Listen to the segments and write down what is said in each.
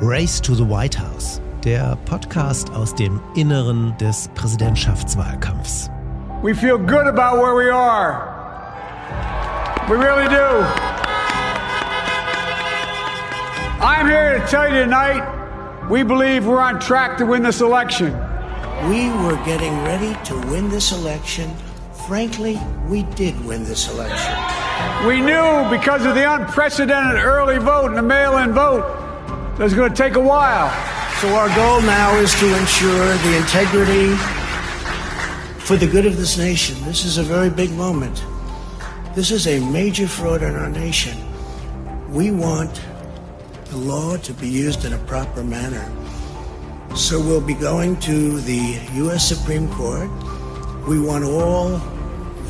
Race to the White House, der Podcast aus dem Inneren des Präsidentschaftswahlkampfs. We feel good about where we are. We really do. I'm here to tell you tonight, we believe we're on track to win this election. We were getting ready to win this election. Frankly, we did win this election. We knew because of the unprecedented early vote and the mail in vote that it going to take a while. So, our goal now is to ensure the integrity for the good of this nation. This is a very big moment. This is a major fraud in our nation. We want the law to be used in a proper manner. So we'll be going to the U.S. Supreme Court. We want all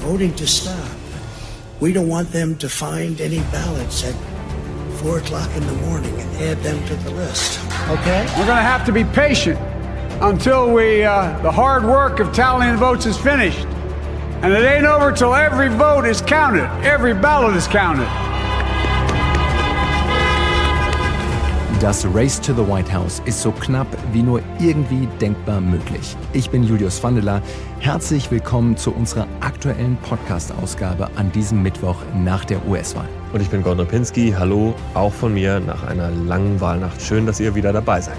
voting to stop. We don't want them to find any ballots at 4 o'clock in the morning and add them to the list. Okay? We're going to have to be patient until we, uh, the hard work of tallying the votes is finished. And it ain't over till every vote is counted, every ballot is counted. Das Race to the White House ist so knapp wie nur irgendwie denkbar möglich. Ich bin Julius Vandela. Herzlich willkommen zu unserer aktuellen Podcast-Ausgabe an diesem Mittwoch nach der US-Wahl. Und ich bin Gordon Pinski. Hallo, auch von mir nach einer langen Wahlnacht. Schön, dass ihr wieder dabei seid.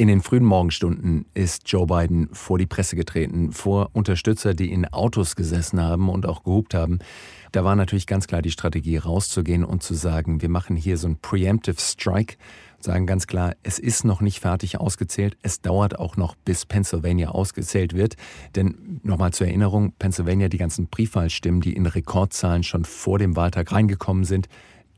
In den frühen Morgenstunden ist Joe Biden vor die Presse getreten, vor Unterstützer, die in Autos gesessen haben und auch gehupt haben. Da war natürlich ganz klar die Strategie, rauszugehen und zu sagen, wir machen hier so ein Preemptive Strike, sagen ganz klar, es ist noch nicht fertig ausgezählt, es dauert auch noch, bis Pennsylvania ausgezählt wird. Denn nochmal zur Erinnerung, Pennsylvania, die ganzen Briefwahlstimmen, die in Rekordzahlen schon vor dem Wahltag reingekommen sind,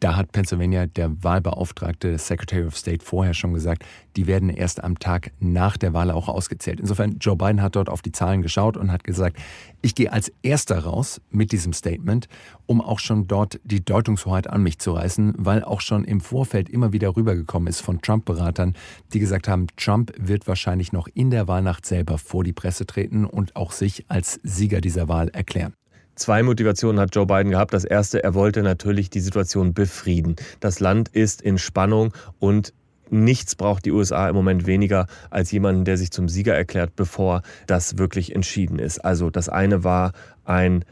da hat Pennsylvania der Wahlbeauftragte Secretary of State vorher schon gesagt, die werden erst am Tag nach der Wahl auch ausgezählt. Insofern, Joe Biden hat dort auf die Zahlen geschaut und hat gesagt, ich gehe als erster raus mit diesem Statement, um auch schon dort die Deutungshoheit an mich zu reißen, weil auch schon im Vorfeld immer wieder rübergekommen ist von Trump-Beratern, die gesagt haben, Trump wird wahrscheinlich noch in der Wahlnacht selber vor die Presse treten und auch sich als Sieger dieser Wahl erklären. Zwei Motivationen hat Joe Biden gehabt. Das erste, er wollte natürlich die Situation befrieden. Das Land ist in Spannung und nichts braucht die USA im Moment weniger als jemanden, der sich zum Sieger erklärt, bevor das wirklich entschieden ist. Also das eine war ein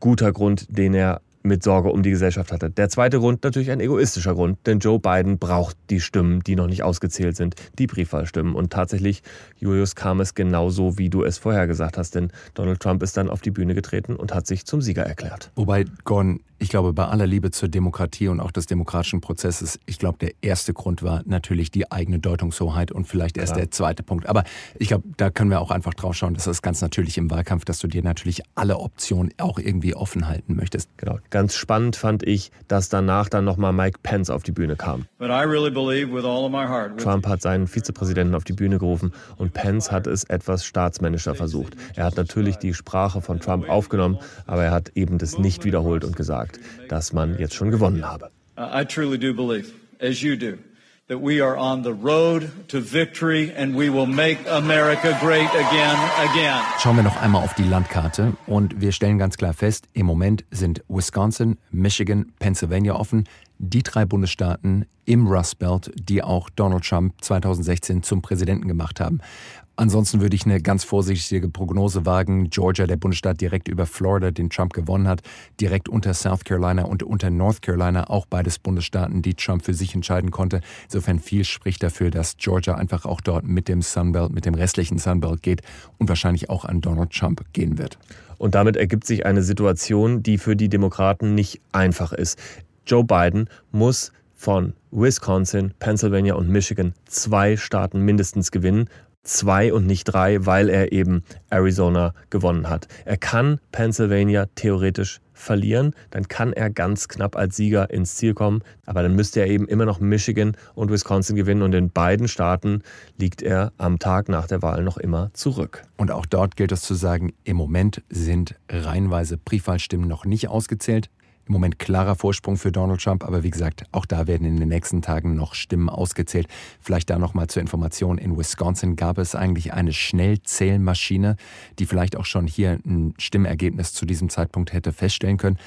guter Grund, den er mit Sorge um die Gesellschaft hatte. Der zweite Grund natürlich ein egoistischer Grund, denn Joe Biden braucht die Stimmen, die noch nicht ausgezählt sind, die Briefwahlstimmen. Und tatsächlich, Julius, kam es genauso, wie du es vorher gesagt hast, denn Donald Trump ist dann auf die Bühne getreten und hat sich zum Sieger erklärt. Wobei, Gordon, ich glaube, bei aller Liebe zur Demokratie und auch des demokratischen Prozesses, ich glaube, der erste Grund war natürlich die eigene Deutungshoheit und vielleicht erst Klar. der zweite Punkt. Aber ich glaube, da können wir auch einfach drauf schauen, das ist ganz natürlich im Wahlkampf, dass du dir natürlich alle Optionen auch irgendwie offen halten möchtest. Genau. Ganz spannend fand ich, dass danach dann nochmal Mike Pence auf die Bühne kam. Really Trump hat seinen Vizepräsidenten auf die Bühne gerufen und Pence hat es etwas staatsmännischer versucht. Er hat natürlich die Sprache von Trump aufgenommen, aber er hat eben das nicht wiederholt und gesagt dass man jetzt schon gewonnen habe. I truly do believe, as you do, that we are on the road to victory and we will make America great again, again. Schauen wir noch einmal auf die Landkarte und wir stellen ganz klar fest, im Moment sind Wisconsin, Michigan, Pennsylvania offen, die drei Bundesstaaten im Rust Belt, die auch Donald Trump 2016 zum Präsidenten gemacht haben. Ansonsten würde ich eine ganz vorsichtige Prognose wagen. Georgia, der Bundesstaat direkt über Florida, den Trump gewonnen hat, direkt unter South Carolina und unter North Carolina, auch beides Bundesstaaten, die Trump für sich entscheiden konnte. Insofern viel spricht dafür, dass Georgia einfach auch dort mit dem Sunbelt, mit dem restlichen Sunbelt geht und wahrscheinlich auch an Donald Trump gehen wird. Und damit ergibt sich eine Situation, die für die Demokraten nicht einfach ist. Joe Biden muss von Wisconsin, Pennsylvania und Michigan zwei Staaten mindestens gewinnen, zwei und nicht drei, weil er eben Arizona gewonnen hat. Er kann Pennsylvania theoretisch verlieren, dann kann er ganz knapp als Sieger ins Ziel kommen, aber dann müsste er eben immer noch Michigan und Wisconsin gewinnen und in beiden Staaten liegt er am Tag nach der Wahl noch immer zurück. Und auch dort gilt es zu sagen, im Moment sind reihenweise Briefwahlstimmen noch nicht ausgezählt. Im Moment klarer Vorsprung für Donald Trump, aber wie gesagt, auch da werden in den nächsten Tagen noch Stimmen ausgezählt. Vielleicht da noch mal zur Information: In Wisconsin gab es eigentlich eine Schnellzählmaschine, die vielleicht auch schon hier ein Stimmergebnis zu diesem Zeitpunkt hätte feststellen können.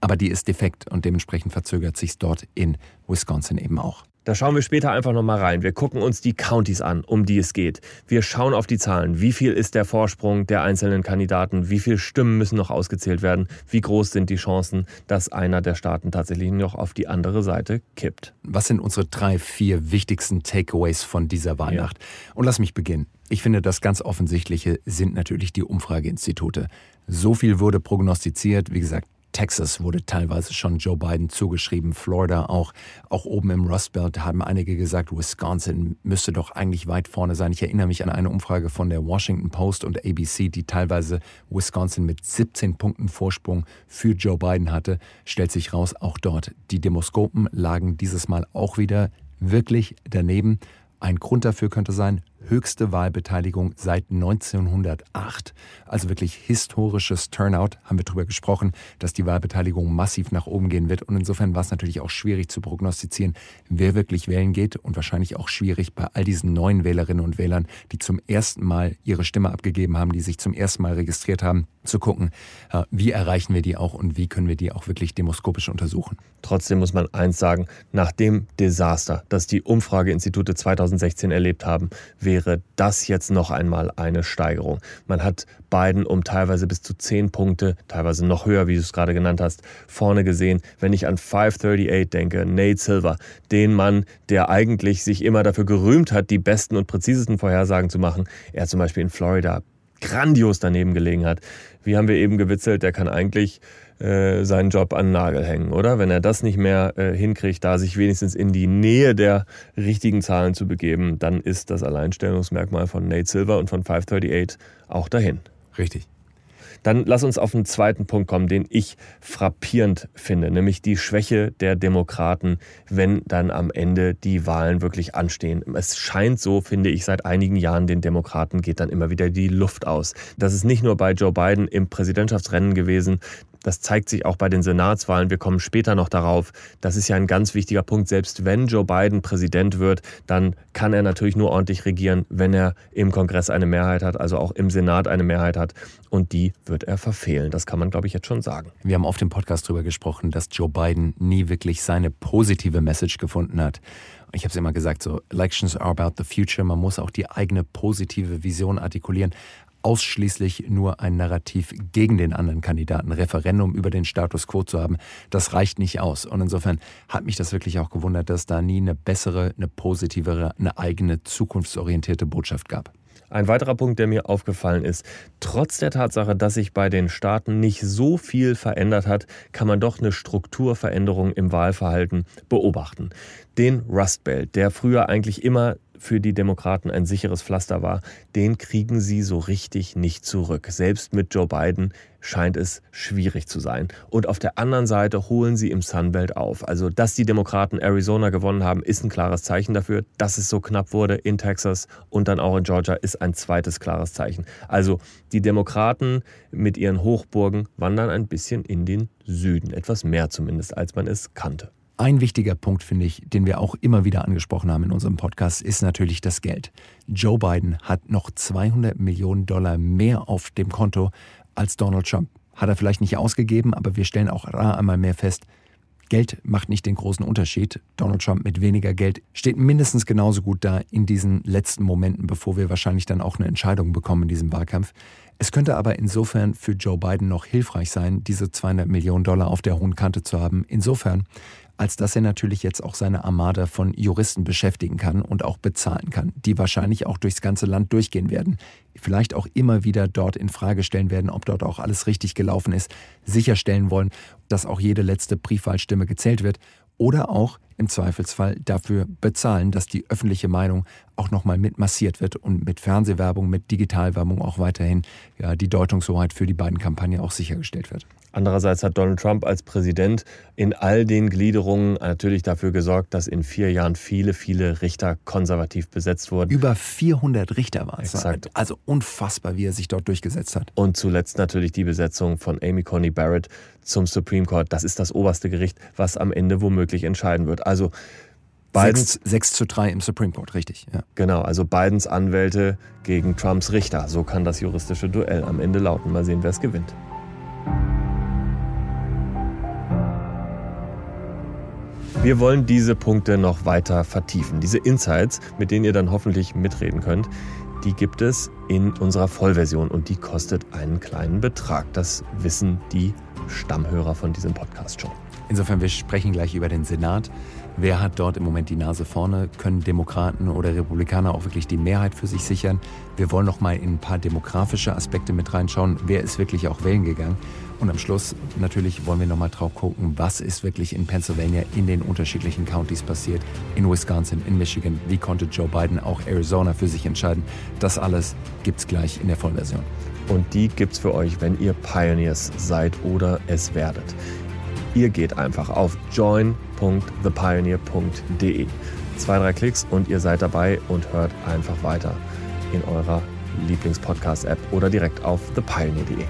Aber die ist defekt und dementsprechend verzögert sich dort in Wisconsin eben auch. Da schauen wir später einfach nochmal rein. Wir gucken uns die Counties an, um die es geht. Wir schauen auf die Zahlen. Wie viel ist der Vorsprung der einzelnen Kandidaten? Wie viele Stimmen müssen noch ausgezählt werden? Wie groß sind die Chancen, dass einer der Staaten tatsächlich noch auf die andere Seite kippt? Was sind unsere drei, vier wichtigsten Takeaways von dieser Wahlnacht? Ja. Und lass mich beginnen. Ich finde, das ganz Offensichtliche sind natürlich die Umfrageinstitute. So viel wurde prognostiziert. Wie gesagt, Texas wurde teilweise schon Joe Biden zugeschrieben, Florida auch. Auch oben im Rust Belt haben einige gesagt, Wisconsin müsste doch eigentlich weit vorne sein. Ich erinnere mich an eine Umfrage von der Washington Post und ABC, die teilweise Wisconsin mit 17 Punkten Vorsprung für Joe Biden hatte. Stellt sich raus, auch dort. Die Demoskopen lagen dieses Mal auch wieder wirklich daneben. Ein Grund dafür könnte sein, höchste Wahlbeteiligung seit 1908. Also wirklich historisches Turnout, haben wir darüber gesprochen, dass die Wahlbeteiligung massiv nach oben gehen wird. Und insofern war es natürlich auch schwierig zu prognostizieren, wer wirklich wählen geht und wahrscheinlich auch schwierig bei all diesen neuen Wählerinnen und Wählern, die zum ersten Mal ihre Stimme abgegeben haben, die sich zum ersten Mal registriert haben, zu gucken, äh, wie erreichen wir die auch und wie können wir die auch wirklich demoskopisch untersuchen. Trotzdem muss man eins sagen, nach dem Desaster, das die Umfrageinstitute 2016 erlebt haben, wäre das jetzt noch einmal eine Steigerung. Man hat Biden um teilweise bis zu 10 Punkte, teilweise noch höher, wie du es gerade genannt hast, vorne gesehen. Wenn ich an 538 denke, Nate Silver, den Mann, der eigentlich sich immer dafür gerühmt hat, die besten und präzisesten Vorhersagen zu machen. Er zum Beispiel in Florida grandios daneben gelegen hat. Wie haben wir eben gewitzelt, der kann eigentlich äh, seinen Job an den Nagel hängen, oder? Wenn er das nicht mehr äh, hinkriegt, da sich wenigstens in die Nähe der richtigen Zahlen zu begeben, dann ist das Alleinstellungsmerkmal von Nate Silver und von 538 auch dahin. Richtig. Dann lass uns auf einen zweiten Punkt kommen, den ich frappierend finde, nämlich die Schwäche der Demokraten, wenn dann am Ende die Wahlen wirklich anstehen. Es scheint so, finde ich, seit einigen Jahren den Demokraten geht dann immer wieder die Luft aus. Das ist nicht nur bei Joe Biden im Präsidentschaftsrennen gewesen, das zeigt sich auch bei den Senatswahlen. Wir kommen später noch darauf. Das ist ja ein ganz wichtiger Punkt. Selbst wenn Joe Biden Präsident wird, dann kann er natürlich nur ordentlich regieren, wenn er im Kongress eine Mehrheit hat, also auch im Senat eine Mehrheit hat. Und die wird er verfehlen. Das kann man, glaube ich, jetzt schon sagen. Wir haben auf dem Podcast darüber gesprochen, dass Joe Biden nie wirklich seine positive Message gefunden hat. Ich habe es immer gesagt, so Elections are about the future. Man muss auch die eigene positive Vision artikulieren ausschließlich nur ein Narrativ gegen den anderen Kandidaten, Referendum über den Status quo zu haben, das reicht nicht aus. Und insofern hat mich das wirklich auch gewundert, dass da nie eine bessere, eine positivere, eine eigene, zukunftsorientierte Botschaft gab. Ein weiterer Punkt, der mir aufgefallen ist, trotz der Tatsache, dass sich bei den Staaten nicht so viel verändert hat, kann man doch eine Strukturveränderung im Wahlverhalten beobachten. Den Rust Belt, der früher eigentlich immer für die Demokraten ein sicheres Pflaster war, den kriegen sie so richtig nicht zurück. Selbst mit Joe Biden scheint es schwierig zu sein. Und auf der anderen Seite holen sie im Sunbelt auf. Also, dass die Demokraten Arizona gewonnen haben, ist ein klares Zeichen dafür. Dass es so knapp wurde in Texas und dann auch in Georgia, ist ein zweites klares Zeichen. Also, die Demokraten mit ihren Hochburgen wandern ein bisschen in den Süden. Etwas mehr zumindest, als man es kannte. Ein wichtiger Punkt, finde ich, den wir auch immer wieder angesprochen haben in unserem Podcast, ist natürlich das Geld. Joe Biden hat noch 200 Millionen Dollar mehr auf dem Konto als Donald Trump. Hat er vielleicht nicht ausgegeben, aber wir stellen auch einmal mehr fest, Geld macht nicht den großen Unterschied. Donald Trump mit weniger Geld steht mindestens genauso gut da in diesen letzten Momenten, bevor wir wahrscheinlich dann auch eine Entscheidung bekommen in diesem Wahlkampf. Es könnte aber insofern für Joe Biden noch hilfreich sein, diese 200 Millionen Dollar auf der hohen Kante zu haben. Insofern, als dass er natürlich jetzt auch seine Armada von Juristen beschäftigen kann und auch bezahlen kann, die wahrscheinlich auch durchs ganze Land durchgehen werden, vielleicht auch immer wieder dort in Frage stellen werden, ob dort auch alles richtig gelaufen ist, sicherstellen wollen, dass auch jede letzte Briefwahlstimme gezählt wird oder auch im Zweifelsfall dafür bezahlen, dass die öffentliche Meinung auch nochmal mit massiert wird und mit Fernsehwerbung, mit Digitalwerbung auch weiterhin ja, die Deutungshoheit für die beiden Kampagnen auch sichergestellt wird. Andererseits hat Donald Trump als Präsident in all den Gliederungen natürlich dafür gesorgt, dass in vier Jahren viele, viele Richter konservativ besetzt wurden. Über 400 Richter waren es. Also unfassbar, wie er sich dort durchgesetzt hat. Und zuletzt natürlich die Besetzung von Amy Coney Barrett zum Supreme Court. Das ist das oberste Gericht, was am Ende womöglich entscheiden wird. Also Bidens, 6, 6 zu 3 im Supreme Court, richtig. Ja. Genau, also Bidens Anwälte gegen Trumps Richter. So kann das juristische Duell am Ende lauten. Mal sehen, wer es gewinnt. Wir wollen diese Punkte noch weiter vertiefen. Diese Insights, mit denen ihr dann hoffentlich mitreden könnt, die gibt es in unserer Vollversion und die kostet einen kleinen Betrag. Das wissen die Stammhörer von diesem Podcast schon. Insofern, wir sprechen gleich über den Senat. Wer hat dort im Moment die Nase vorne? Können Demokraten oder Republikaner auch wirklich die Mehrheit für sich sichern? Wir wollen noch mal in ein paar demografische Aspekte mit reinschauen. Wer ist wirklich auch wählen gegangen? Und am Schluss natürlich wollen wir noch mal drauf gucken, was ist wirklich in Pennsylvania in den unterschiedlichen Countys passiert, in Wisconsin, in Michigan. Wie konnte Joe Biden auch Arizona für sich entscheiden? Das alles gibt's gleich in der Vollversion. Und die gibt's für euch, wenn ihr Pioneers seid oder es werdet. Ihr geht einfach auf join.thepioneer.de. Zwei, drei Klicks und ihr seid dabei und hört einfach weiter in eurer Lieblingspodcast-App oder direkt auf thepioneer.de.